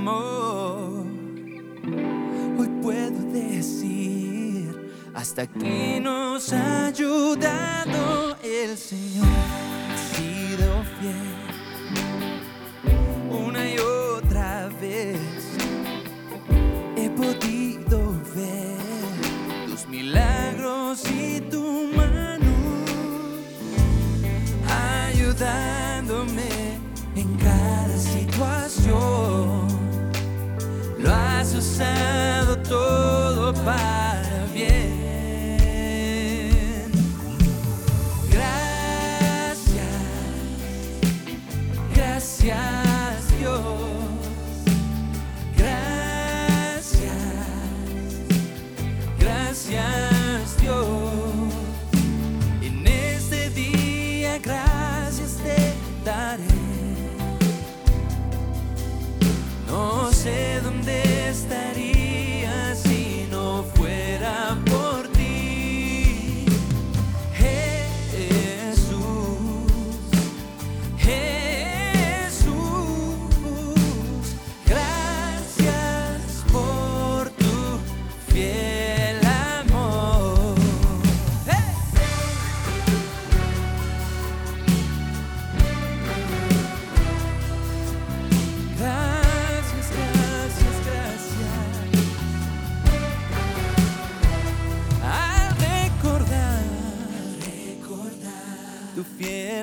more.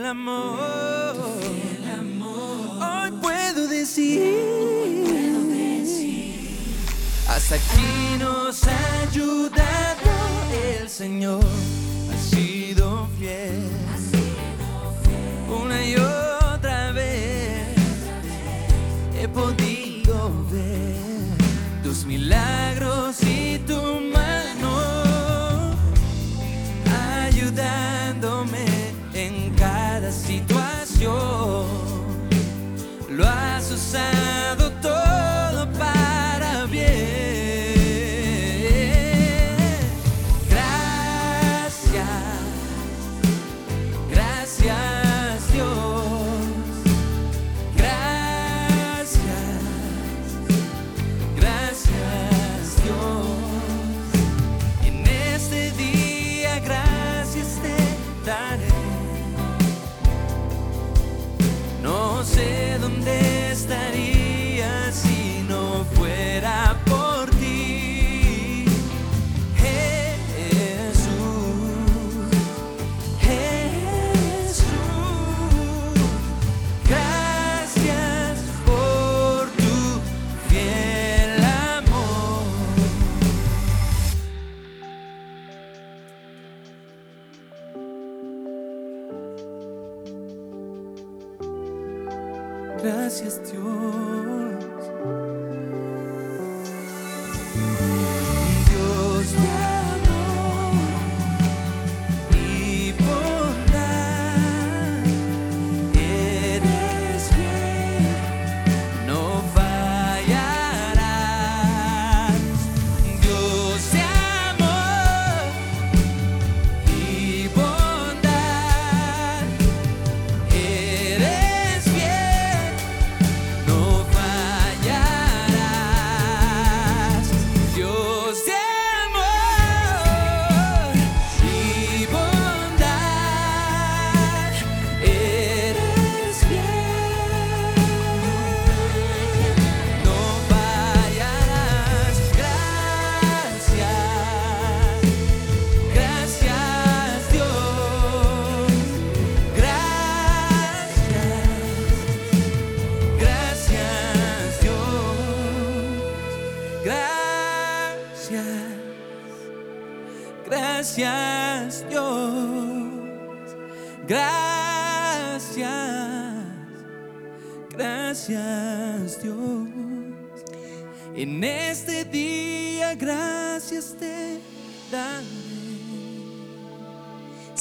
amor. El amor. Hoy puedo decir. Hasta aquí nos ha ayudado el Señor. Ha sido fiel. Una y otra vez he podido ver tus milagros canción. Lo ha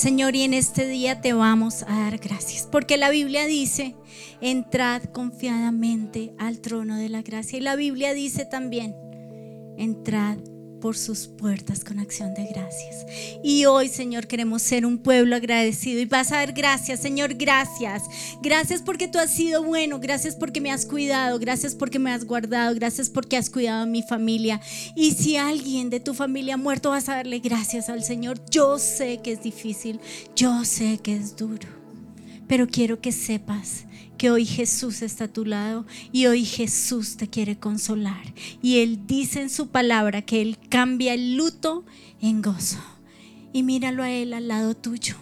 Señor, y en este día te vamos a dar gracias, porque la Biblia dice, entrad confiadamente al trono de la gracia. Y la Biblia dice también, entrad por sus puertas con acción de gracias. Y hoy, Señor, queremos ser un pueblo agradecido. Y vas a dar gracias, Señor, gracias. Gracias porque tú has sido bueno. Gracias porque me has cuidado. Gracias porque me has guardado. Gracias porque has cuidado a mi familia. Y si alguien de tu familia ha muerto, vas a darle gracias al Señor. Yo sé que es difícil. Yo sé que es duro. Pero quiero que sepas que hoy Jesús está a tu lado y hoy Jesús te quiere consolar. Y Él dice en su palabra que Él cambia el luto en gozo. Y míralo a Él al lado tuyo.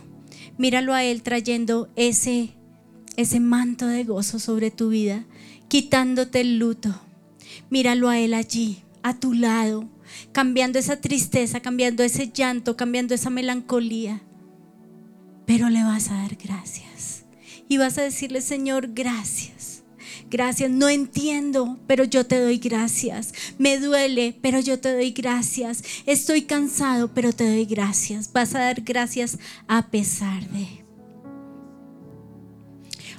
Míralo a Él trayendo ese, ese manto de gozo sobre tu vida, quitándote el luto. Míralo a Él allí, a tu lado, cambiando esa tristeza, cambiando ese llanto, cambiando esa melancolía. Pero le vas a dar gracias y vas a decirle, Señor, gracias. Gracias, no entiendo, pero yo te doy gracias. Me duele, pero yo te doy gracias. Estoy cansado, pero te doy gracias. Vas a dar gracias a pesar de.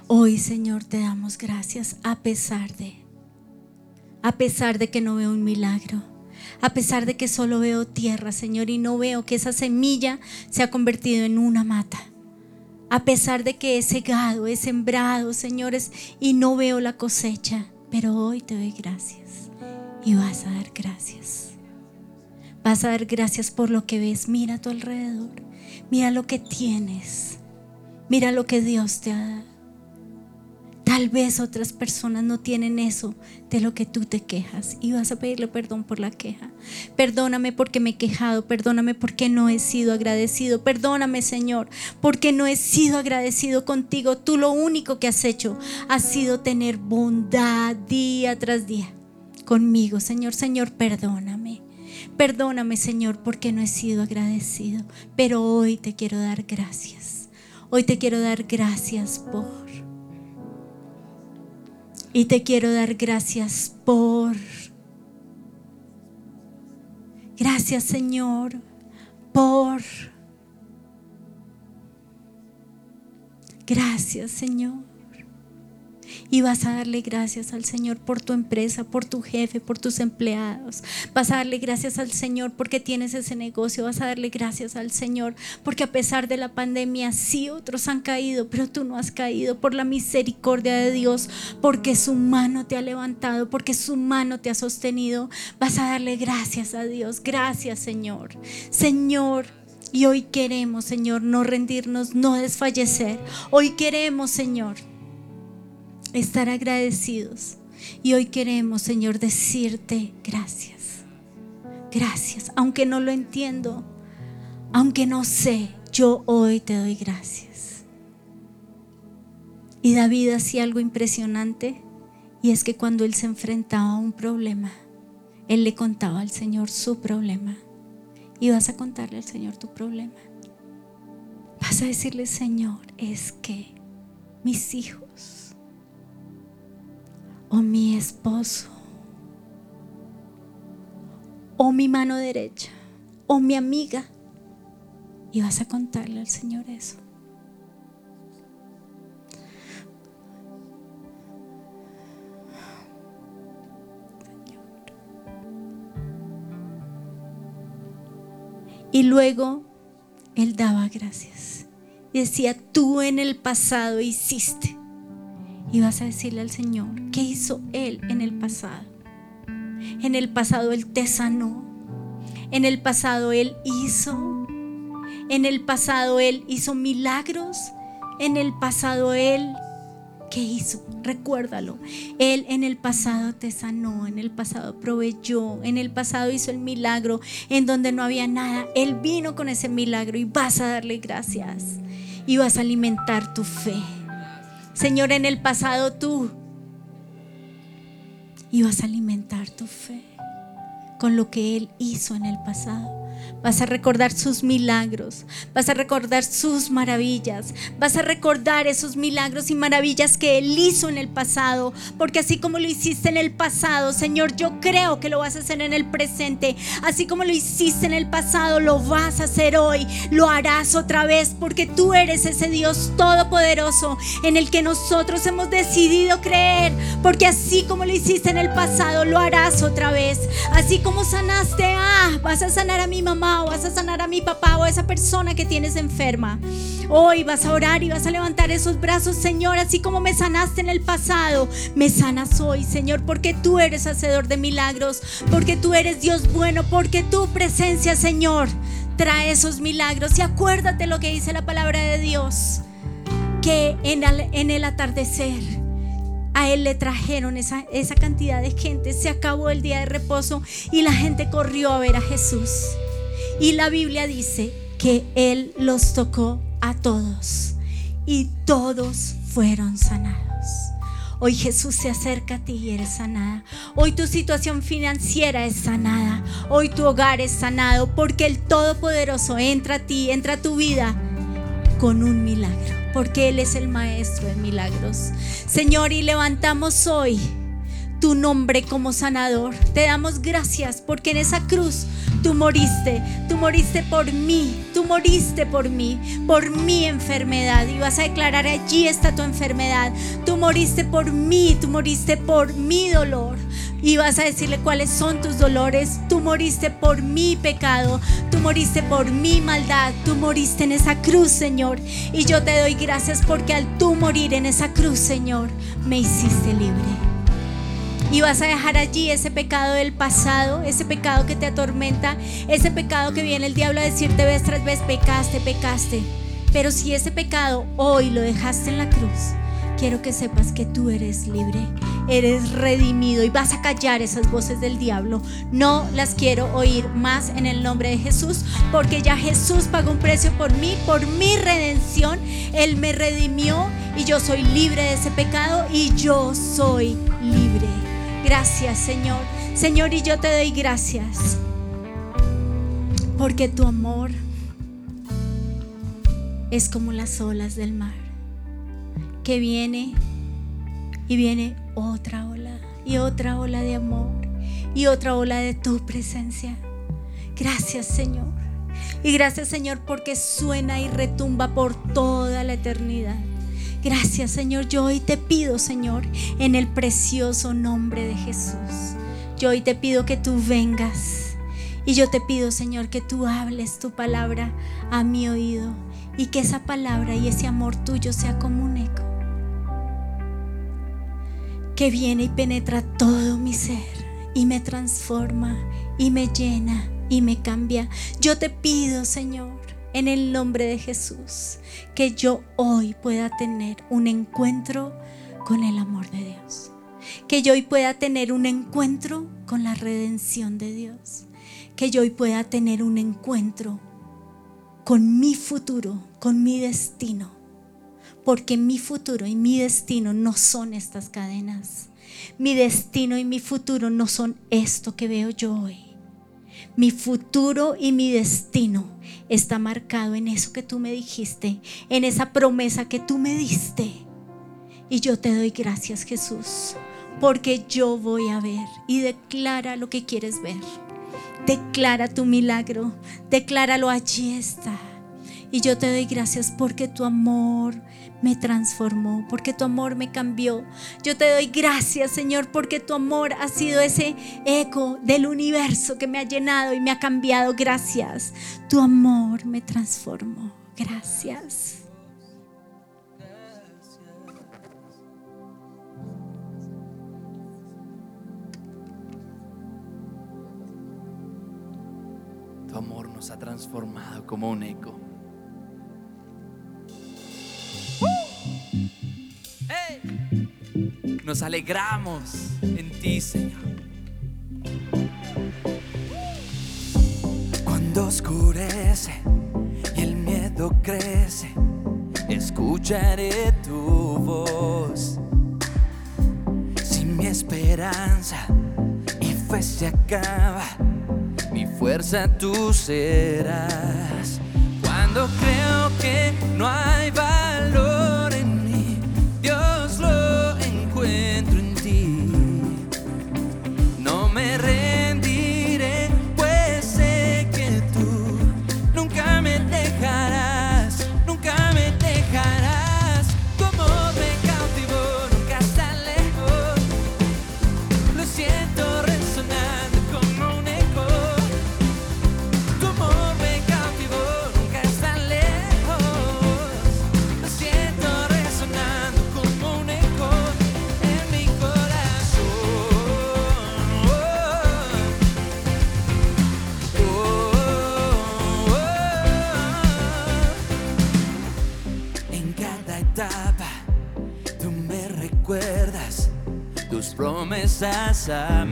Hoy, Señor, te damos gracias a pesar de. A pesar de que no veo un milagro. A pesar de que solo veo tierra, Señor, y no veo que esa semilla se ha convertido en una mata a pesar de que he cegado, he sembrado, señores, y no veo la cosecha, pero hoy te doy gracias y vas a dar gracias. Vas a dar gracias por lo que ves. Mira a tu alrededor. Mira lo que tienes. Mira lo que Dios te ha dado. Tal vez otras personas no tienen eso de lo que tú te quejas y vas a pedirle perdón por la queja. Perdóname porque me he quejado, perdóname porque no he sido agradecido, perdóname Señor porque no he sido agradecido contigo. Tú lo único que has hecho ha sido tener bondad día tras día conmigo. Señor, Señor, perdóname. Perdóname Señor porque no he sido agradecido, pero hoy te quiero dar gracias. Hoy te quiero dar gracias por y te quiero dar gracias por... Gracias Señor por... Gracias Señor. Y vas a darle gracias al Señor por tu empresa, por tu jefe, por tus empleados. Vas a darle gracias al Señor porque tienes ese negocio. Vas a darle gracias al Señor porque a pesar de la pandemia, sí otros han caído, pero tú no has caído por la misericordia de Dios, porque su mano te ha levantado, porque su mano te ha sostenido. Vas a darle gracias a Dios. Gracias Señor. Señor. Y hoy queremos, Señor, no rendirnos, no desfallecer. Hoy queremos, Señor, estar agradecidos. Y hoy queremos, Señor, decirte gracias. Gracias. Aunque no lo entiendo, aunque no sé, yo hoy te doy gracias. Y David hacía algo impresionante y es que cuando él se enfrentaba a un problema, él le contaba al Señor su problema. Y vas a contarle al Señor tu problema. Vas a decirle, Señor, es que mis hijos o mi esposo, o mi mano derecha, o mi amiga. Y vas a contarle al Señor eso. Y luego él daba gracias. Decía, tú en el pasado hiciste y vas a decirle al Señor, ¿qué hizo Él en el pasado? En el pasado Él te sanó. En el pasado Él hizo. En el pasado Él hizo milagros. En el pasado Él, ¿qué hizo? Recuérdalo. Él en el pasado te sanó. En el pasado proveyó. En el pasado hizo el milagro en donde no había nada. Él vino con ese milagro y vas a darle gracias. Y vas a alimentar tu fe. Señor, en el pasado tú ibas a alimentar tu fe con lo que Él hizo en el pasado. Vas a recordar sus milagros, vas a recordar sus maravillas, vas a recordar esos milagros y maravillas que Él hizo en el pasado, porque así como lo hiciste en el pasado, Señor, yo creo que lo vas a hacer en el presente, así como lo hiciste en el pasado, lo vas a hacer hoy, lo harás otra vez, porque tú eres ese Dios todopoderoso en el que nosotros hemos decidido creer, porque así como lo hiciste en el pasado, lo harás otra vez, así como sanaste, vas a sanar a mi mamá o vas a sanar a mi papá o a esa persona que tienes enferma. Hoy vas a orar y vas a levantar esos brazos, Señor, así como me sanaste en el pasado, me sanas hoy, Señor, porque tú eres hacedor de milagros, porque tú eres Dios bueno, porque tu presencia, Señor, trae esos milagros. Y acuérdate lo que dice la palabra de Dios, que en el, en el atardecer a él le trajeron esa, esa cantidad de gente, se acabó el día de reposo y la gente corrió a ver a Jesús. Y la Biblia dice que Él los tocó a todos y todos fueron sanados. Hoy Jesús se acerca a ti y eres sanada. Hoy tu situación financiera es sanada. Hoy tu hogar es sanado porque el Todopoderoso entra a ti, entra a tu vida con un milagro. Porque Él es el Maestro de milagros. Señor, y levantamos hoy tu nombre como sanador. Te damos gracias porque en esa cruz tú moriste, tú moriste por mí, tú moriste por mí, por mi enfermedad. Y vas a declarar, allí está tu enfermedad. Tú moriste por mí, tú moriste por mi dolor. Y vas a decirle cuáles son tus dolores. Tú moriste por mi pecado, tú moriste por mi maldad, tú moriste en esa cruz, Señor. Y yo te doy gracias porque al tú morir en esa cruz, Señor, me hiciste libre. Y vas a dejar allí ese pecado del pasado, ese pecado que te atormenta, ese pecado que viene el diablo a decirte vez tras vez, pecaste, pecaste. Pero si ese pecado hoy lo dejaste en la cruz, quiero que sepas que tú eres libre, eres redimido y vas a callar esas voces del diablo. No las quiero oír más en el nombre de Jesús, porque ya Jesús pagó un precio por mí, por mi redención. Él me redimió y yo soy libre de ese pecado y yo soy libre. Gracias, Señor. Señor, y yo te doy gracias. Porque tu amor es como las olas del mar. Que viene y viene otra ola y otra ola de amor y otra ola de tu presencia. Gracias, Señor. Y gracias, Señor, porque suena y retumba por toda la eternidad. Gracias Señor, yo hoy te pido Señor, en el precioso nombre de Jesús. Yo hoy te pido que tú vengas y yo te pido Señor que tú hables tu palabra a mi oído y que esa palabra y ese amor tuyo sea como un eco que viene y penetra todo mi ser y me transforma y me llena y me cambia. Yo te pido Señor en el nombre de Jesús, que yo hoy pueda tener un encuentro con el amor de Dios. Que yo hoy pueda tener un encuentro con la redención de Dios. Que yo hoy pueda tener un encuentro con mi futuro, con mi destino. Porque mi futuro y mi destino no son estas cadenas. Mi destino y mi futuro no son esto que veo yo hoy. Mi futuro y mi destino está marcado en eso que tú me dijiste, en esa promesa que tú me diste. Y yo te doy gracias Jesús, porque yo voy a ver y declara lo que quieres ver. Declara tu milagro, decláralo allí está. Y yo te doy gracias porque tu amor me transformó, porque tu amor me cambió. Yo te doy gracias, Señor, porque tu amor ha sido ese eco del universo que me ha llenado y me ha cambiado. Gracias. Tu amor me transformó. Gracias. Tu amor nos ha transformado como un eco. Nos alegramos en ti, Señor. Cuando oscurece y el miedo crece, escucharé tu voz. Si mi esperanza y fe se acaba, mi fuerza tú serás. Cuando creo que no hay valor promesas a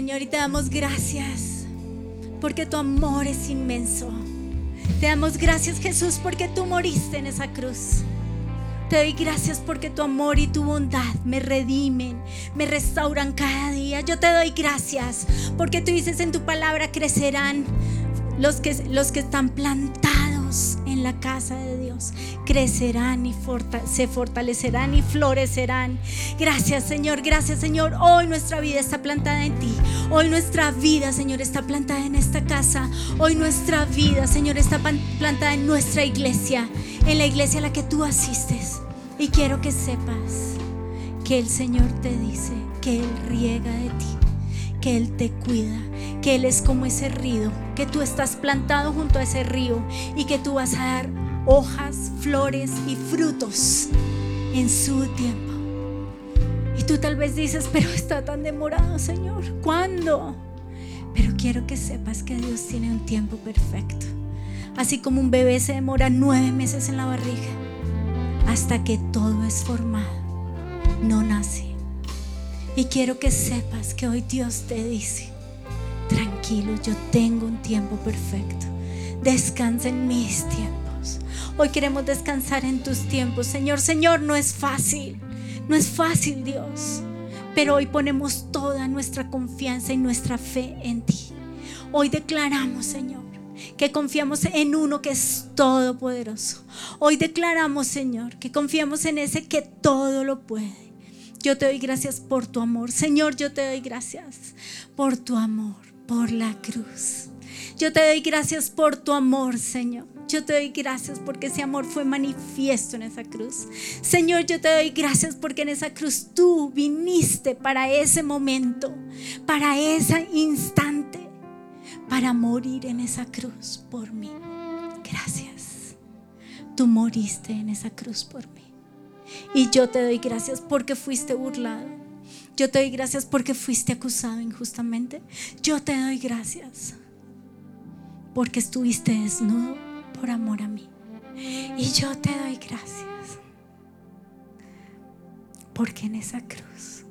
Señor, y te damos gracias porque tu amor es inmenso. Te damos gracias, Jesús, porque tú moriste en esa cruz. Te doy gracias porque tu amor y tu bondad me redimen, me restauran cada día. Yo te doy gracias porque tú dices en tu palabra crecerán los que, los que están plantados en la casa de. Crecerán y se fortalecerán y florecerán. Gracias Señor, gracias Señor. Hoy nuestra vida está plantada en ti. Hoy nuestra vida, Señor, está plantada en esta casa. Hoy nuestra vida, Señor, está plantada en nuestra iglesia, en la iglesia a la que tú asistes. Y quiero que sepas que el Señor te dice que Él riega de ti, que Él te cuida, que Él es como ese río, que tú estás plantado junto a ese río y que tú vas a dar hojas, flores y frutos en su tiempo. Y tú tal vez dices, pero está tan demorado, Señor. ¿Cuándo? Pero quiero que sepas que Dios tiene un tiempo perfecto. Así como un bebé se demora nueve meses en la barriga hasta que todo es formado, no nace. Y quiero que sepas que hoy Dios te dice, tranquilo, yo tengo un tiempo perfecto. Descansa en mis tiempos. Hoy queremos descansar en tus tiempos. Señor, Señor, no es fácil. No es fácil, Dios. Pero hoy ponemos toda nuestra confianza y nuestra fe en ti. Hoy declaramos, Señor, que confiamos en uno que es todopoderoso. Hoy declaramos, Señor, que confiamos en ese que todo lo puede. Yo te doy gracias por tu amor. Señor, yo te doy gracias por tu amor, por la cruz. Yo te doy gracias por tu amor, Señor. Yo te doy gracias porque ese amor fue manifiesto en esa cruz. Señor, yo te doy gracias porque en esa cruz tú viniste para ese momento, para ese instante, para morir en esa cruz por mí. Gracias. Tú moriste en esa cruz por mí. Y yo te doy gracias porque fuiste burlado. Yo te doy gracias porque fuiste acusado injustamente. Yo te doy gracias porque estuviste desnudo por amor a mí. Y yo te doy gracias porque en esa cruz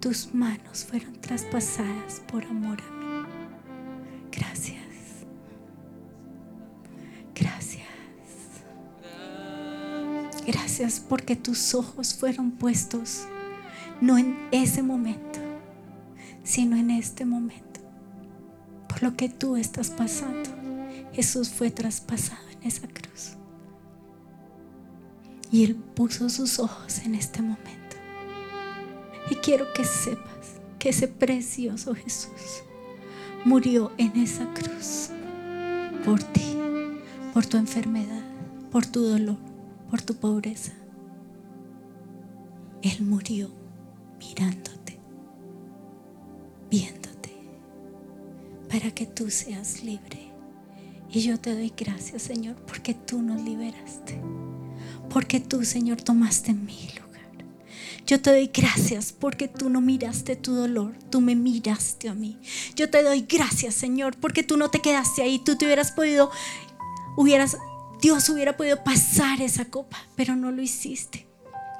tus manos fueron traspasadas por amor a mí. Gracias. Gracias. Gracias porque tus ojos fueron puestos no en ese momento, sino en este momento, por lo que tú estás pasando. Jesús fue traspasado en esa cruz. Y Él puso sus ojos en este momento. Y quiero que sepas que ese precioso Jesús murió en esa cruz por ti, por tu enfermedad, por tu dolor, por tu pobreza. Él murió mirándote, viéndote, para que tú seas libre y yo te doy gracias, Señor, porque tú nos liberaste. Porque tú, Señor, tomaste mi lugar. Yo te doy gracias porque tú no miraste tu dolor, tú me miraste a mí. Yo te doy gracias, Señor, porque tú no te quedaste ahí, tú te hubieras podido, hubieras, Dios hubiera podido pasar esa copa, pero no lo hiciste.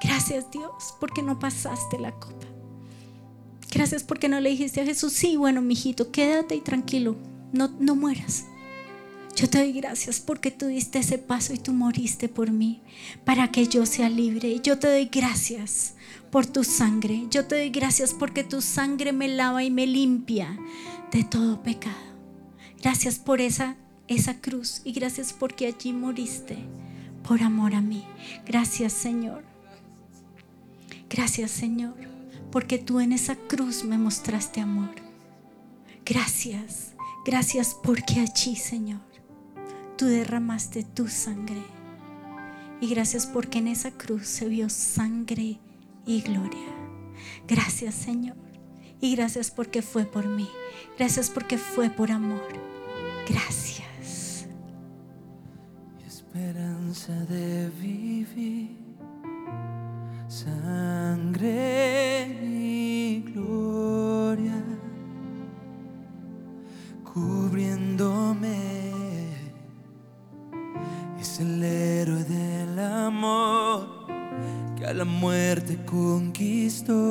Gracias, Dios, porque no pasaste la copa. Gracias porque no le dijiste a Jesús, sí, bueno, mijito, quédate y tranquilo, no, no mueras. Yo te doy gracias porque tú diste ese paso y tú moriste por mí para que yo sea libre. Yo te doy gracias por tu sangre. Yo te doy gracias porque tu sangre me lava y me limpia de todo pecado. Gracias por esa, esa cruz y gracias porque allí moriste por amor a mí. Gracias Señor. Gracias Señor porque tú en esa cruz me mostraste amor. Gracias. Gracias porque allí Señor derramaste tu sangre. Y gracias porque en esa cruz se vio sangre y gloria. Gracias Señor. Y gracias porque fue por mí. Gracias porque fue por amor. Gracias. Esperanza de vivir. Sangre y gloria. Cubriéndome muerte conquistó.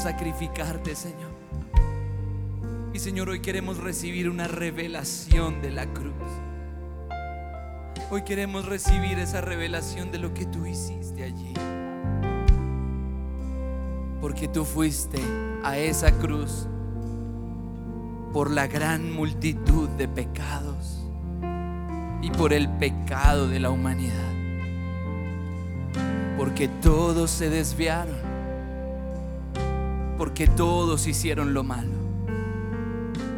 Sacrificarte, Señor. Y Señor, hoy queremos recibir una revelación de la cruz. Hoy queremos recibir esa revelación de lo que tú hiciste allí. Porque tú fuiste a esa cruz por la gran multitud de pecados y por el pecado de la humanidad. Porque todos se desviaron. Porque todos hicieron lo malo.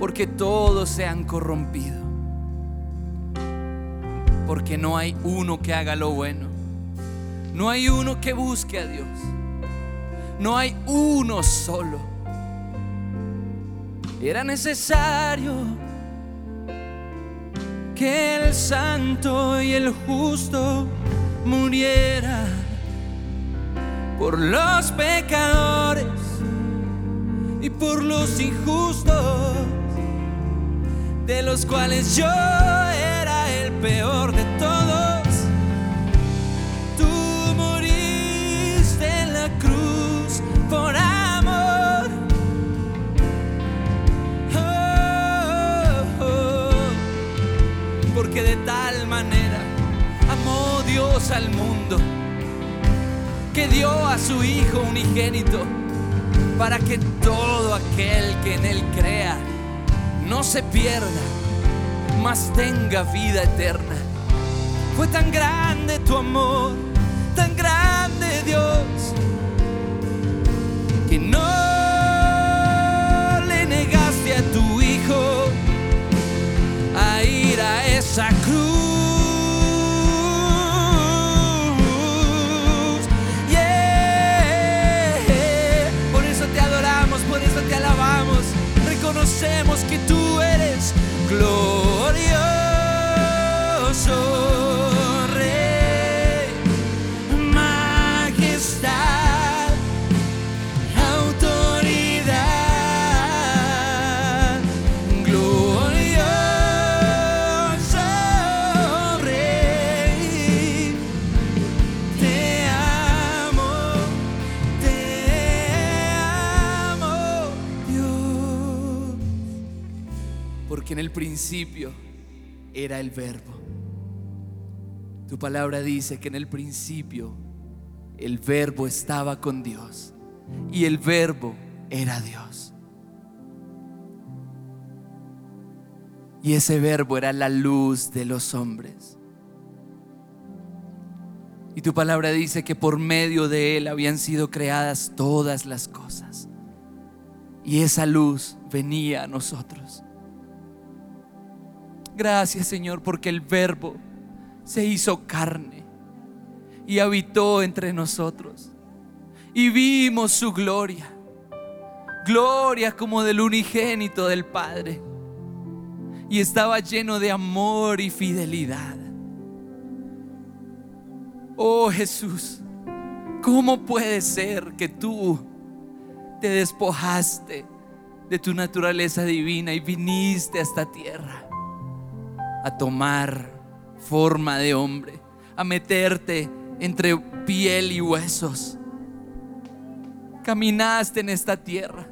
Porque todos se han corrompido porque no hay uno que haga lo bueno. No hay uno que busque a Dios. No hay uno solo. Era necesario que el santo y el justo muriera por los pecadores y por los injustos, de los cuales yo peor de todos. Tú moriste en la cruz por amor. Oh, oh. Porque de tal manera amó Dios al mundo que dio a su Hijo unigénito para que todo aquel que en Él crea no se pierda mas tenga vida eterna. Fue tan grande tu amor, tan grande Dios, que no le negaste a tu Hijo a ir a esa cruz. Era el verbo. Tu palabra dice que en el principio el verbo estaba con Dios y el verbo era Dios. Y ese verbo era la luz de los hombres. Y tu palabra dice que por medio de él habían sido creadas todas las cosas. Y esa luz venía a nosotros. Gracias Señor porque el verbo se hizo carne y habitó entre nosotros. Y vimos su gloria. Gloria como del unigénito del Padre. Y estaba lleno de amor y fidelidad. Oh Jesús, ¿cómo puede ser que tú te despojaste de tu naturaleza divina y viniste a esta tierra? A tomar forma de hombre, a meterte entre piel y huesos. Caminaste en esta tierra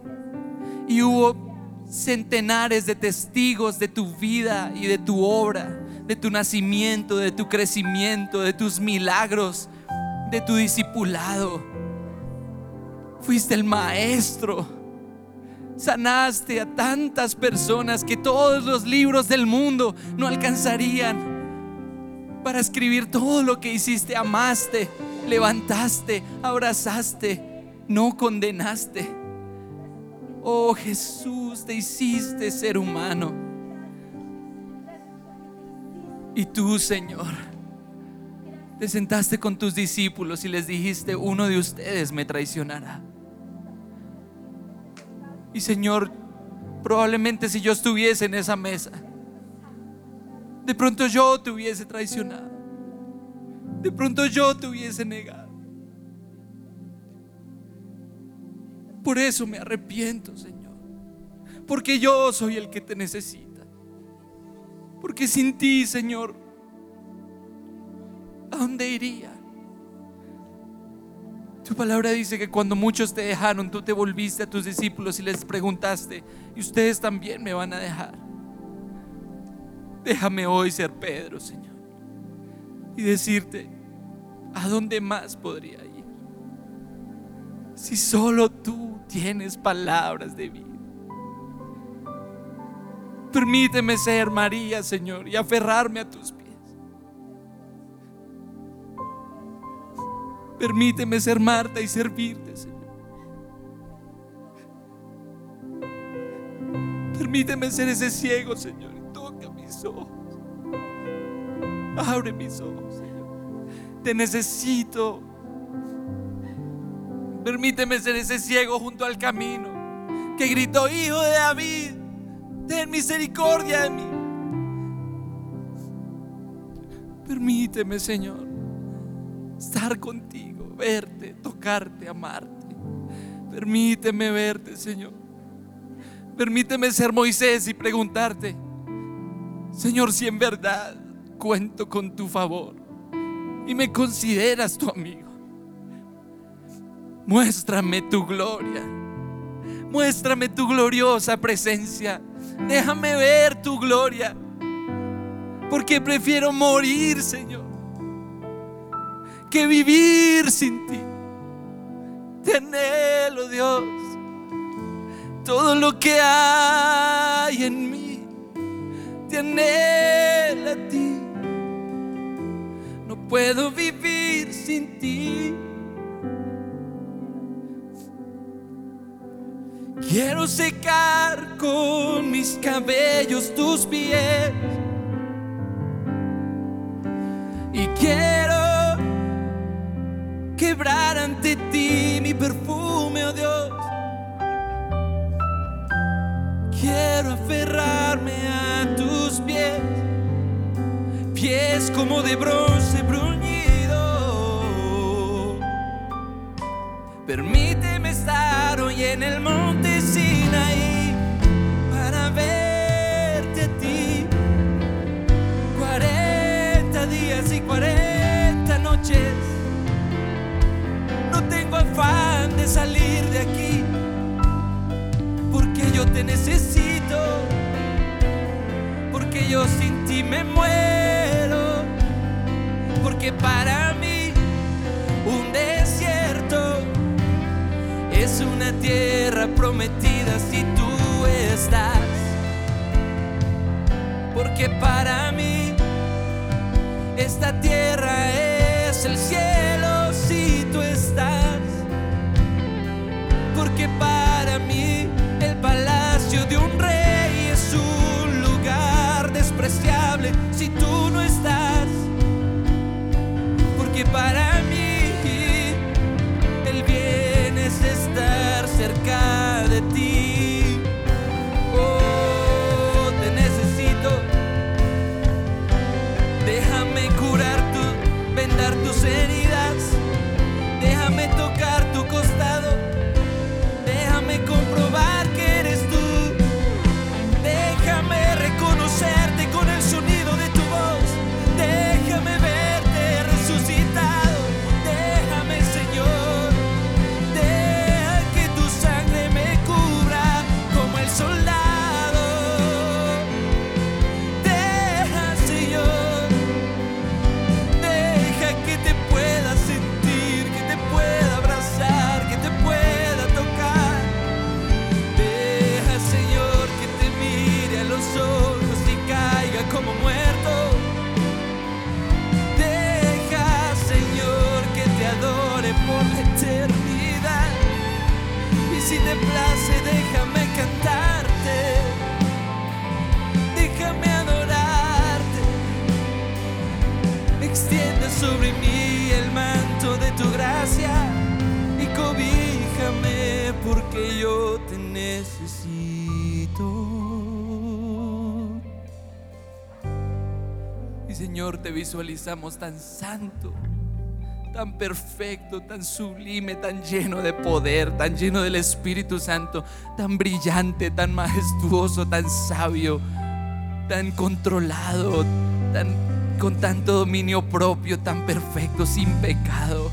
y hubo centenares de testigos de tu vida y de tu obra, de tu nacimiento, de tu crecimiento, de tus milagros, de tu discipulado. Fuiste el maestro Sanaste a tantas personas que todos los libros del mundo no alcanzarían para escribir todo lo que hiciste. Amaste, levantaste, abrazaste, no condenaste. Oh Jesús, te hiciste ser humano. Y tú, Señor, te sentaste con tus discípulos y les dijiste, uno de ustedes me traicionará. Y Señor, probablemente si yo estuviese en esa mesa, de pronto yo te hubiese traicionado. de pronto yo te hubiese negado. Por eso me arrepiento, Señor. Porque yo soy el que te necesita. Porque sin ti, Señor, ¿a dónde iría? Tu palabra dice que cuando muchos te dejaron, tú te volviste a tus discípulos y les preguntaste, y ustedes también me van a dejar. Déjame hoy ser Pedro, Señor, y decirte, ¿a dónde más podría ir? Si solo tú tienes palabras de vida. Permíteme ser María, Señor, y aferrarme a tus Permíteme ser Marta y servirte, Señor. Permíteme ser ese ciego, Señor, y toca mis ojos. Abre mis ojos, Señor. Te necesito. Permíteme ser ese ciego junto al camino que gritó, Hijo de David, ten misericordia de mí. Permíteme, Señor, estar contigo, verte, tocarte, amarte. Permíteme verte, Señor. Permíteme ser Moisés y preguntarte, Señor, si en verdad cuento con tu favor y me consideras tu amigo. Muéstrame tu gloria. Muéstrame tu gloriosa presencia. Déjame ver tu gloria. Porque prefiero morir, Señor, que vivir sin ti. Te anhelo, Dios. Todo lo que hay en mí, te anhela a ti. No puedo vivir sin ti. Quiero secar con mis cabellos tus pies. Y quiero quebrar ante ti mi perfume, oh Dios. Quiero aferrarme a tus pies, pies como de bronce bruñido. Permíteme estar hoy en el monte Sinaí para verte a ti. 40 días y 40 salir de aquí porque yo te necesito. Porque yo sin ti me muero. Porque para mí un desierto es una tierra prometida si tú estás. Porque para mí esta tierra es el cielo Para mí el bien es estar cerca de ti. Oh, te necesito. Déjame curar tu, vendar tus heridas. Visualizamos tan santo, tan perfecto, tan sublime, tan lleno de poder, tan lleno del Espíritu Santo, tan brillante, tan majestuoso, tan sabio, tan controlado, tan, con tanto dominio propio, tan perfecto, sin pecado,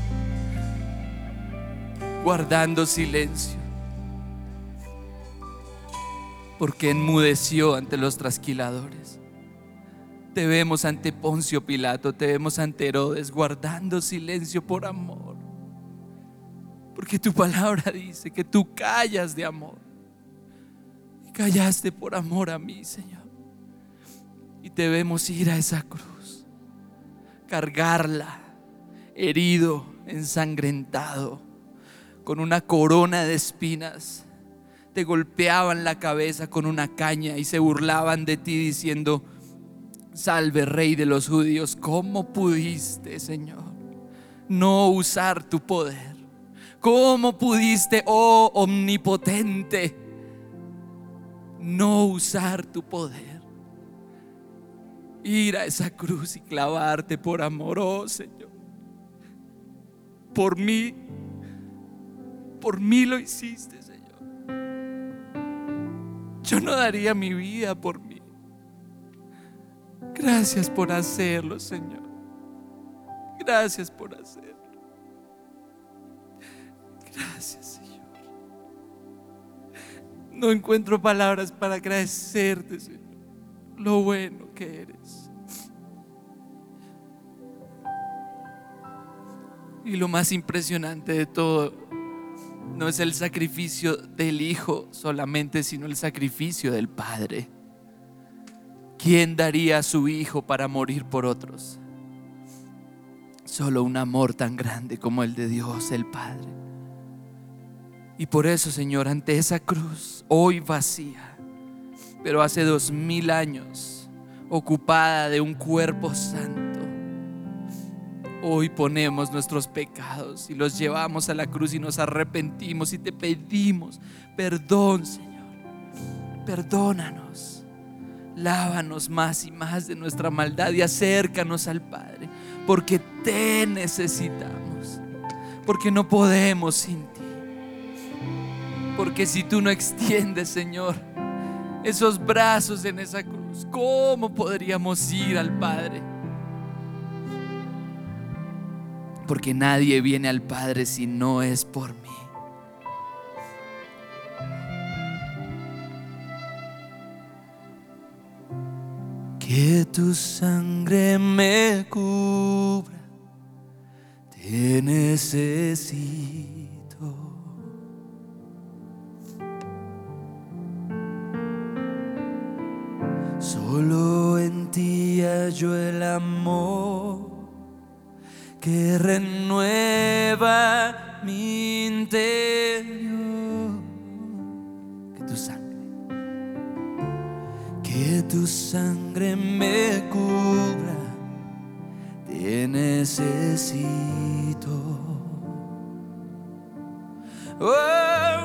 guardando silencio. Porque enmudeció ante los trasquiladores. Te vemos ante Poncio Pilato, te vemos ante Herodes, guardando silencio por amor. Porque tu palabra dice que tú callas de amor. Y callaste por amor a mí, Señor. Y te vemos ir a esa cruz, cargarla, herido, ensangrentado, con una corona de espinas. Te golpeaban la cabeza con una caña y se burlaban de ti diciendo, Salve, Rey de los judíos, ¿cómo pudiste, Señor, no usar tu poder? ¿Cómo pudiste, oh omnipotente, no usar tu poder? Ir a esa cruz y clavarte por amor, oh Señor. Por mí, por mí lo hiciste, Señor. Yo no daría mi vida por mí. Gracias por hacerlo, Señor. Gracias por hacerlo. Gracias, Señor. No encuentro palabras para agradecerte, Señor, lo bueno que eres. Y lo más impresionante de todo no es el sacrificio del Hijo solamente, sino el sacrificio del Padre. ¿Quién daría a su hijo para morir por otros? Solo un amor tan grande como el de Dios el Padre. Y por eso, Señor, ante esa cruz, hoy vacía, pero hace dos mil años, ocupada de un cuerpo santo, hoy ponemos nuestros pecados y los llevamos a la cruz y nos arrepentimos y te pedimos perdón, Señor. Perdónanos Lávanos más y más de nuestra maldad y acércanos al Padre, porque te necesitamos, porque no podemos sin ti. Porque si tú no extiendes, Señor, esos brazos en esa cruz, ¿cómo podríamos ir al Padre? Porque nadie viene al Padre si no es por mí. Que tu sangre me cubra, te necesito. Solo en ti hallo el amor que renueva mi interior. Que tu sangre me cubra, te necesito. Oh,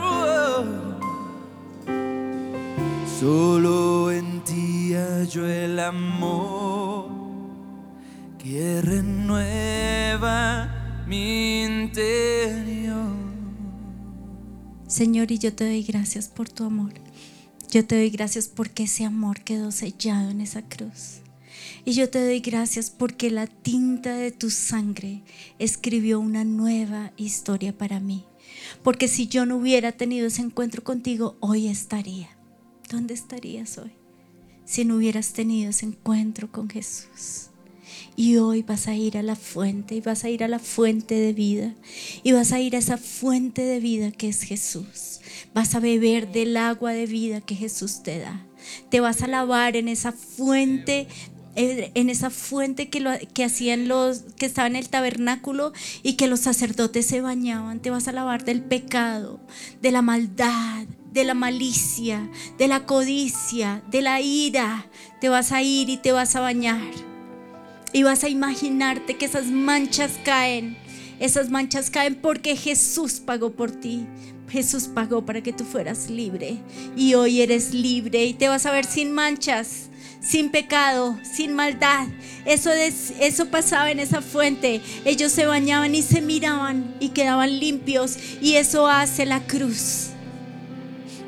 oh. Solo en ti hallo el amor que renueva mi interior. Señor, y yo te doy gracias por tu amor. Yo te doy gracias porque ese amor quedó sellado en esa cruz. Y yo te doy gracias porque la tinta de tu sangre escribió una nueva historia para mí. Porque si yo no hubiera tenido ese encuentro contigo, hoy estaría. ¿Dónde estarías hoy? Si no hubieras tenido ese encuentro con Jesús. Y hoy vas a ir a la fuente y vas a ir a la fuente de vida. Y vas a ir a esa fuente de vida que es Jesús. Vas a beber del agua de vida que Jesús te da. Te vas a lavar en esa fuente en esa fuente que, lo, que hacían los que estaban en el tabernáculo y que los sacerdotes se bañaban, te vas a lavar del pecado, de la maldad, de la malicia, de la codicia, de la ira. Te vas a ir y te vas a bañar. Y vas a imaginarte que esas manchas caen. Esas manchas caen porque Jesús pagó por ti. Jesús pagó para que tú fueras libre. Y hoy eres libre y te vas a ver sin manchas sin pecado, sin maldad. Eso, eso pasaba en esa fuente. Ellos se bañaban y se miraban y quedaban limpios. Y eso hace la cruz.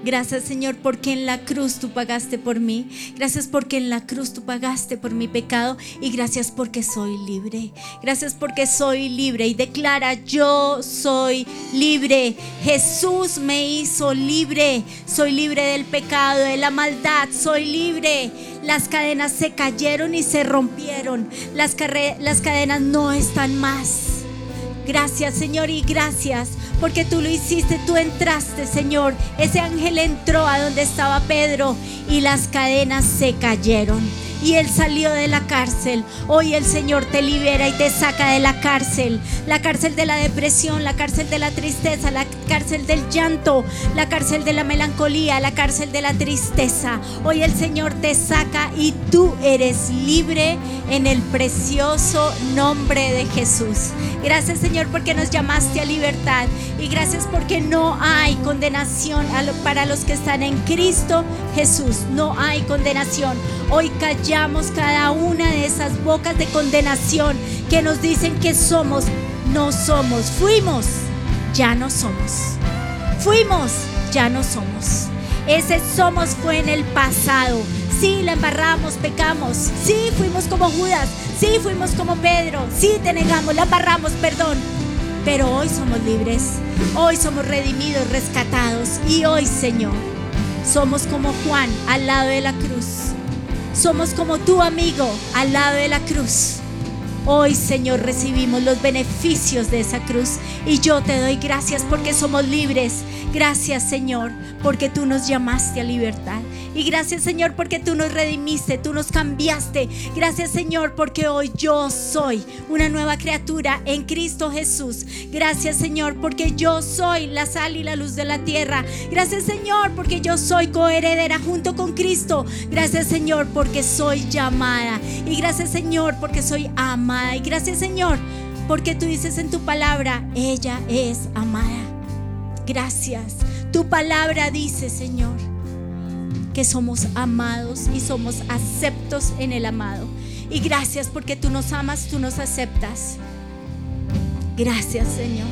Gracias Señor porque en la cruz tú pagaste por mí. Gracias porque en la cruz tú pagaste por mi pecado. Y gracias porque soy libre. Gracias porque soy libre. Y declara, yo soy libre. Jesús me hizo libre. Soy libre del pecado, de la maldad. Soy libre. Las cadenas se cayeron y se rompieron. Las, las cadenas no están más. Gracias Señor y gracias porque tú lo hiciste, tú entraste, Señor. Ese ángel entró a donde estaba Pedro y las cadenas se cayeron y él salió de la cárcel. Hoy el Señor te libera y te saca de la cárcel. La cárcel de la depresión, la cárcel de la tristeza, la cárcel del llanto, la cárcel de la melancolía, la cárcel de la tristeza. Hoy el Señor te saca y tú eres libre en el precioso nombre de Jesús. Gracias Señor porque nos llamaste a libertad y gracias porque no hay condenación para los que están en Cristo Jesús. No hay condenación. Hoy callamos cada una de esas bocas de condenación que nos dicen que somos, no somos, fuimos, ya no somos. Fuimos, ya no somos. Ese somos fue en el pasado. Sí, la embarramos, pecamos. Sí, fuimos como Judas. Sí, fuimos como Pedro. Sí, te negamos, la embarramos, perdón. Pero hoy somos libres. Hoy somos redimidos, rescatados. Y hoy, Señor, somos como Juan al lado de la cruz somos como tu amigo al lado de la cruz. Hoy, Señor, recibimos los beneficios de esa cruz y yo te doy gracias porque somos libres. Gracias, Señor, porque tú nos llamaste a libertad. Y gracias Señor porque tú nos redimiste, tú nos cambiaste. Gracias Señor porque hoy yo soy una nueva criatura en Cristo Jesús. Gracias Señor porque yo soy la sal y la luz de la tierra. Gracias Señor porque yo soy coheredera junto con Cristo. Gracias Señor porque soy llamada. Y gracias Señor porque soy amada. Y gracias Señor porque tú dices en tu palabra, ella es amada. Gracias. Tu palabra dice, Señor, que somos amados y somos aceptos en el amado. Y gracias porque tú nos amas, tú nos aceptas. Gracias Señor.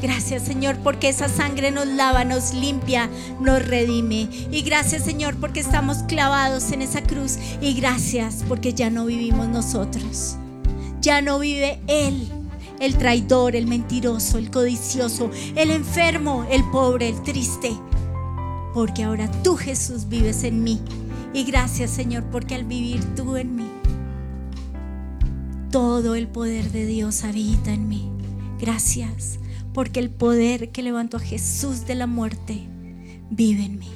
Gracias Señor porque esa sangre nos lava, nos limpia, nos redime. Y gracias Señor porque estamos clavados en esa cruz. Y gracias porque ya no vivimos nosotros. Ya no vive Él, el traidor, el mentiroso, el codicioso, el enfermo, el pobre, el triste porque ahora tú Jesús vives en mí. Y gracias Señor, porque al vivir tú en mí, todo el poder de Dios habita en mí. Gracias, porque el poder que levantó a Jesús de la muerte vive en mí.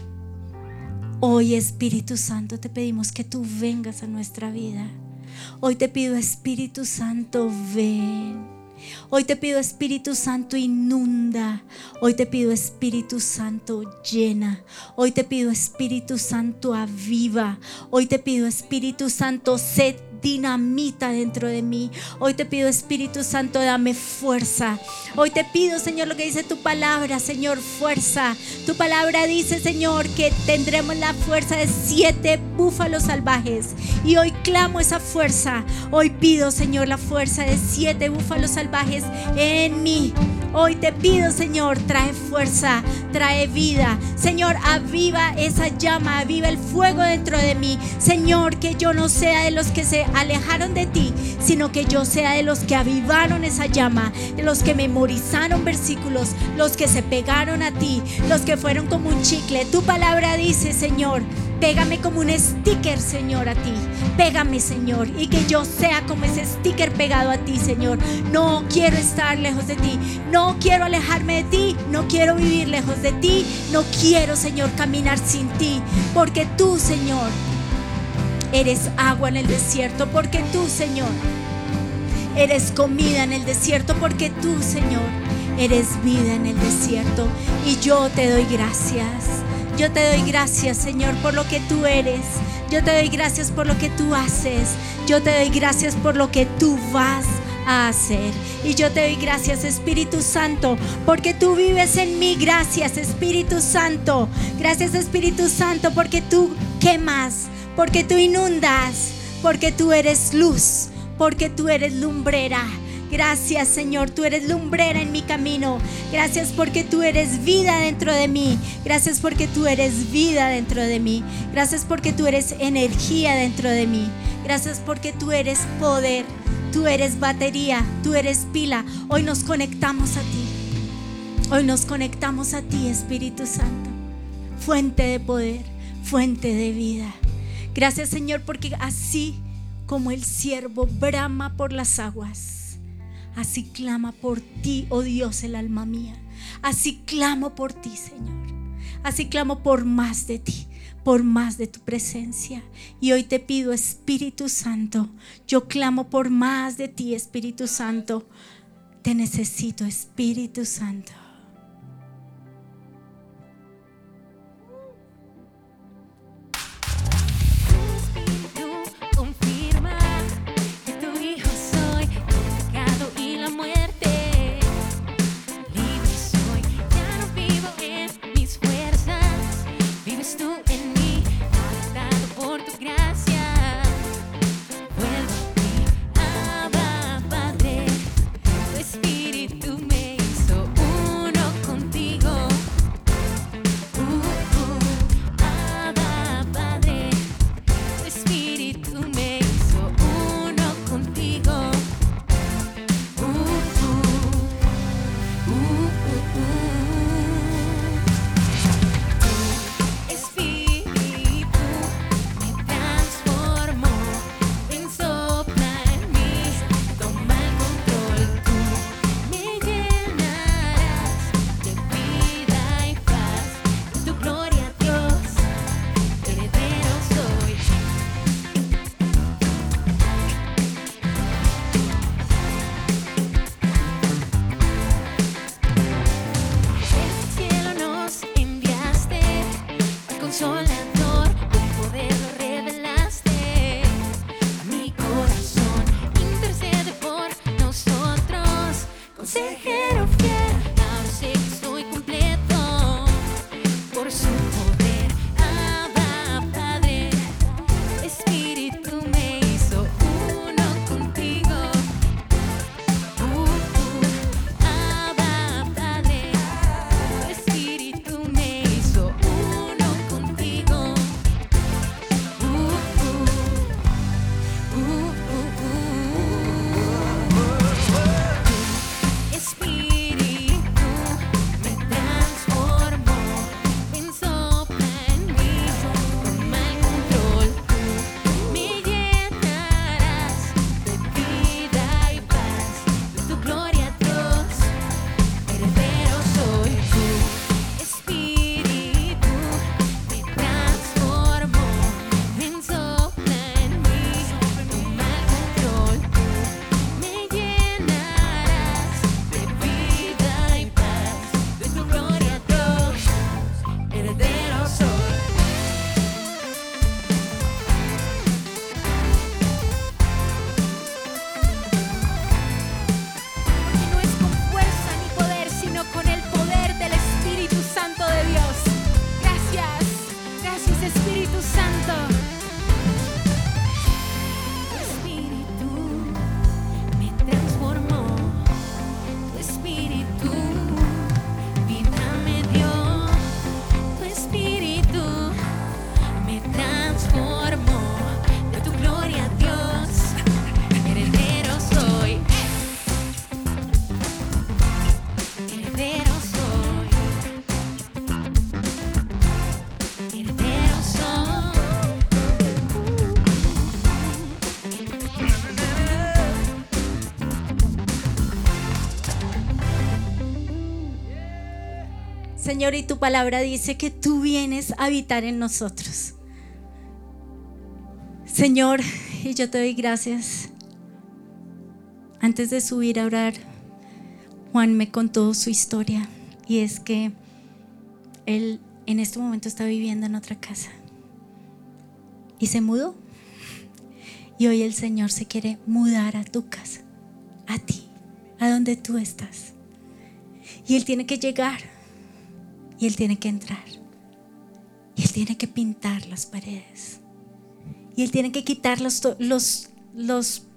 Hoy Espíritu Santo te pedimos que tú vengas a nuestra vida. Hoy te pido Espíritu Santo, ven. Hoy te pido Espíritu Santo inunda. Hoy te pido Espíritu Santo llena. Hoy te pido Espíritu Santo aviva. Hoy te pido Espíritu Santo sed dinamita dentro de mí. Hoy te pido Espíritu Santo, dame fuerza. Hoy te pido, Señor, lo que dice tu palabra, Señor, fuerza. Tu palabra dice, Señor, que tendremos la fuerza de siete búfalos salvajes. Y hoy clamo esa fuerza. Hoy pido, Señor, la fuerza de siete búfalos salvajes en mí. Hoy te pido, Señor, trae fuerza, trae vida. Señor, aviva esa llama, aviva el fuego dentro de mí. Señor, que yo no sea de los que se alejaron de ti, sino que yo sea de los que avivaron esa llama, de los que memorizaron versículos, los que se pegaron a ti, los que fueron como un chicle. Tu palabra dice, Señor, Pégame como un sticker, Señor, a ti. Pégame, Señor, y que yo sea como ese sticker pegado a ti, Señor. No quiero estar lejos de ti. No quiero alejarme de ti. No quiero vivir lejos de ti. No quiero, Señor, caminar sin ti. Porque tú, Señor, eres agua en el desierto. Porque tú, Señor, eres comida en el desierto. Porque tú, Señor, eres vida en el desierto. Y yo te doy gracias. Yo te doy gracias, Señor, por lo que tú eres. Yo te doy gracias por lo que tú haces. Yo te doy gracias por lo que tú vas a hacer. Y yo te doy gracias, Espíritu Santo, porque tú vives en mí. Gracias, Espíritu Santo. Gracias, Espíritu Santo, porque tú quemas porque tú inundas, porque tú eres luz, porque tú eres lumbrera. Gracias Señor, tú eres lumbrera en mi camino. Gracias porque tú eres vida dentro de mí. Gracias porque tú eres vida dentro de mí. Gracias porque tú eres energía dentro de mí. Gracias porque tú eres poder. Tú eres batería, tú eres pila. Hoy nos conectamos a ti. Hoy nos conectamos a ti, Espíritu Santo. Fuente de poder, fuente de vida. Gracias Señor porque así como el siervo brama por las aguas Así clama por ti, oh Dios, el alma mía. Así clamo por ti, Señor. Así clamo por más de ti, por más de tu presencia. Y hoy te pido, Espíritu Santo, yo clamo por más de ti, Espíritu Santo. Te necesito, Espíritu Santo. Palabra dice que tú vienes a habitar en nosotros. Señor, y yo te doy gracias. Antes de subir a orar, Juan me contó su historia y es que él en este momento está viviendo en otra casa y se mudó. Y hoy el Señor se quiere mudar a tu casa, a ti, a donde tú estás. Y Él tiene que llegar y Él tiene que entrar. Y Él tiene que pintar las paredes. Y Él tiene que quitar los,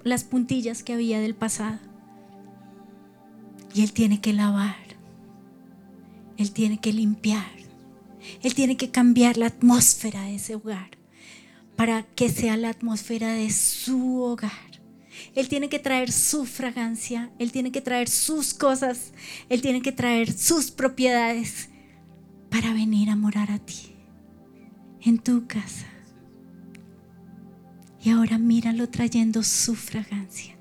las puntillas que había del pasado. Y Él tiene que lavar. Él tiene que limpiar. Él tiene que cambiar la atmósfera de ese hogar para que sea la atmósfera de su hogar. Él tiene que traer su fragancia, Él tiene que traer sus cosas, Él tiene que traer sus propiedades para venir a morar a ti, en tu casa. Y ahora míralo trayendo su fragancia.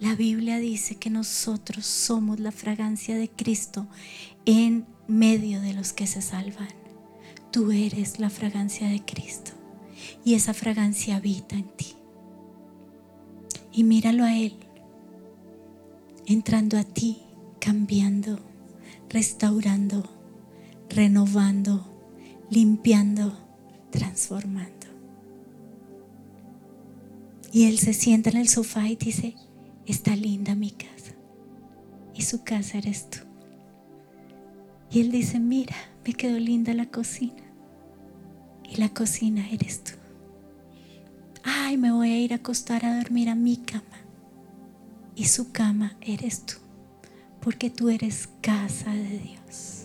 La Biblia dice que nosotros somos la fragancia de Cristo en medio de los que se salvan. Tú eres la fragancia de Cristo y esa fragancia habita en ti. Y míralo a Él, entrando a ti, cambiando, restaurando, renovando, limpiando, transformando. Y Él se sienta en el sofá y dice, está linda mi casa. Y su casa eres tú. Y Él dice, mira, me quedó linda la cocina. Y la cocina eres tú. Ay, me voy a ir a acostar a dormir a mi cama. Y su cama eres tú. Porque tú eres casa de Dios.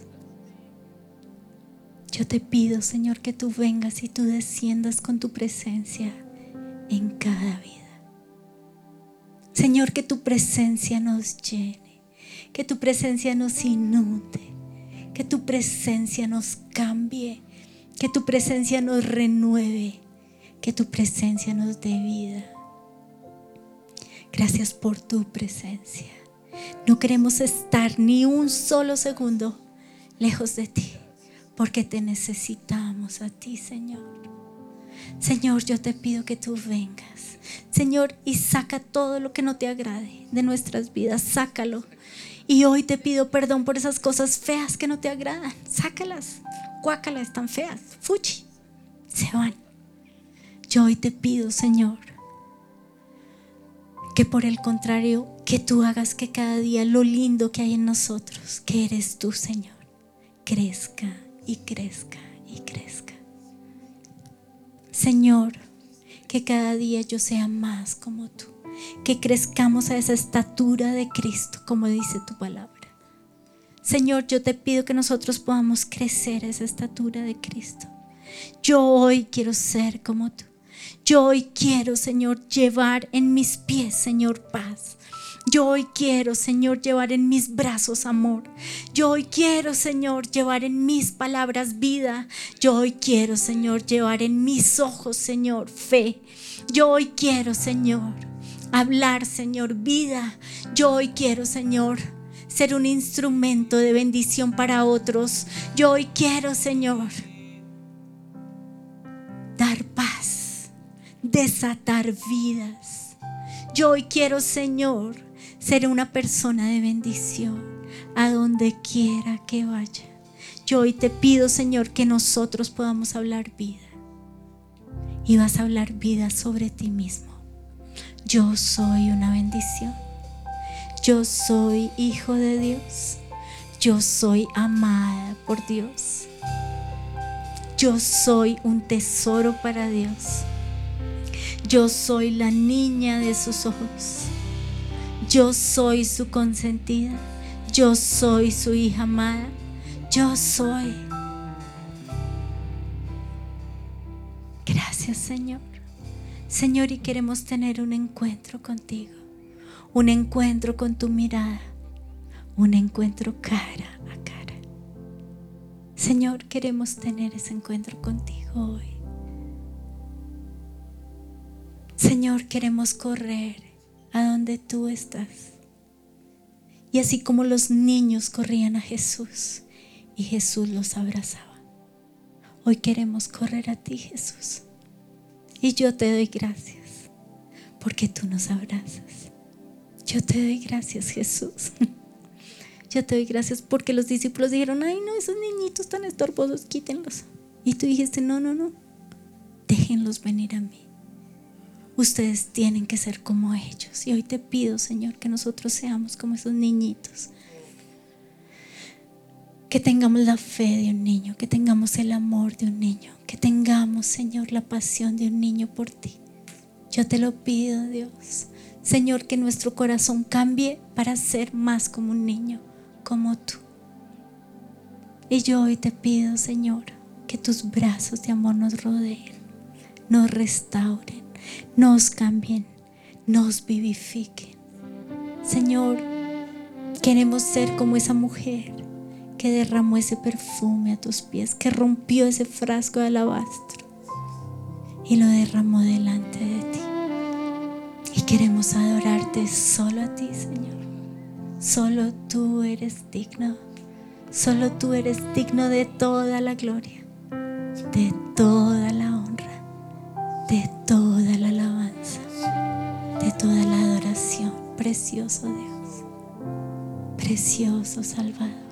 Yo te pido, Señor, que tú vengas y tú desciendas con tu presencia en cada vida. Señor, que tu presencia nos llene, que tu presencia nos inunde, que tu presencia nos cambie, que tu presencia nos renueve, que tu presencia nos dé vida. Gracias por tu presencia. No queremos estar ni un solo segundo lejos de ti, porque te necesitamos a ti, Señor. Señor, yo te pido que tú vengas. Señor, y saca todo lo que no te agrade de nuestras vidas, sácalo. Y hoy te pido perdón por esas cosas feas que no te agradan. Sácalas. Cuácalas, están feas. Fuchi. Se van. Yo hoy te pido, Señor, que por el contrario, que tú hagas que cada día lo lindo que hay en nosotros, que eres tú, Señor, crezca y crezca y crezca. Señor, que cada día yo sea más como tú, que crezcamos a esa estatura de Cristo, como dice tu palabra. Señor, yo te pido que nosotros podamos crecer a esa estatura de Cristo. Yo hoy quiero ser como tú. Yo hoy quiero, Señor, llevar en mis pies, Señor, paz. Yo hoy quiero, Señor, llevar en mis brazos amor. Yo hoy quiero, Señor, llevar en mis palabras vida. Yo hoy quiero, Señor, llevar en mis ojos, Señor, fe. Yo hoy quiero, Señor, hablar, Señor, vida. Yo hoy quiero, Señor, ser un instrumento de bendición para otros. Yo hoy quiero, Señor, dar paz, desatar vidas. Yo hoy quiero, Señor, ser una persona de bendición a donde quiera que vaya. Yo hoy te pido, Señor, que nosotros podamos hablar vida. Y vas a hablar vida sobre ti mismo. Yo soy una bendición. Yo soy hijo de Dios. Yo soy amada por Dios. Yo soy un tesoro para Dios. Yo soy la niña de sus ojos. Yo soy su consentida. Yo soy su hija amada. Yo soy. Gracias Señor. Señor, y queremos tener un encuentro contigo. Un encuentro con tu mirada. Un encuentro cara a cara. Señor, queremos tener ese encuentro contigo hoy. Señor, queremos correr a donde tú estás. Y así como los niños corrían a Jesús y Jesús los abrazaba, hoy queremos correr a ti, Jesús. Y yo te doy gracias porque tú nos abrazas. Yo te doy gracias, Jesús. Yo te doy gracias porque los discípulos dijeron, ay no, esos niñitos tan estorbosos, quítenlos. Y tú dijiste, no, no, no, déjenlos venir a mí. Ustedes tienen que ser como ellos. Y hoy te pido, Señor, que nosotros seamos como esos niñitos. Que tengamos la fe de un niño, que tengamos el amor de un niño, que tengamos, Señor, la pasión de un niño por ti. Yo te lo pido, Dios. Señor, que nuestro corazón cambie para ser más como un niño, como tú. Y yo hoy te pido, Señor, que tus brazos de amor nos rodeen, nos restauren, nos cambien, nos vivifiquen. Señor, queremos ser como esa mujer que derramó ese perfume a tus pies, que rompió ese frasco de alabastro y lo derramó delante de ti. Y queremos adorarte solo a ti, Señor. Solo tú eres digno. Solo tú eres digno de toda la gloria, de toda la honra, de toda la alabanza, de toda la adoración. Precioso Dios, precioso Salvador.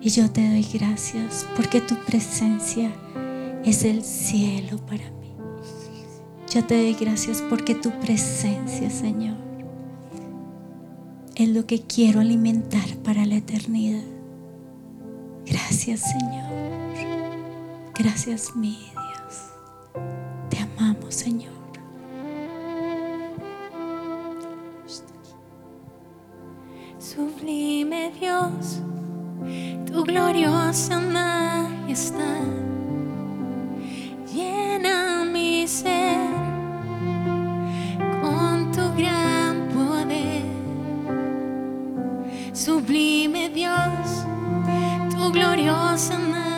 Y yo te doy gracias porque tu presencia es el cielo para mí. Yo te doy gracias porque tu presencia, Señor, es lo que quiero alimentar para la eternidad. Gracias, Señor. Gracias. Te amamos, Señor. Sublime Dios tu gloriosa majestad llena mi ser con tu gran poder. Sublime Dios, tu gloriosa majestad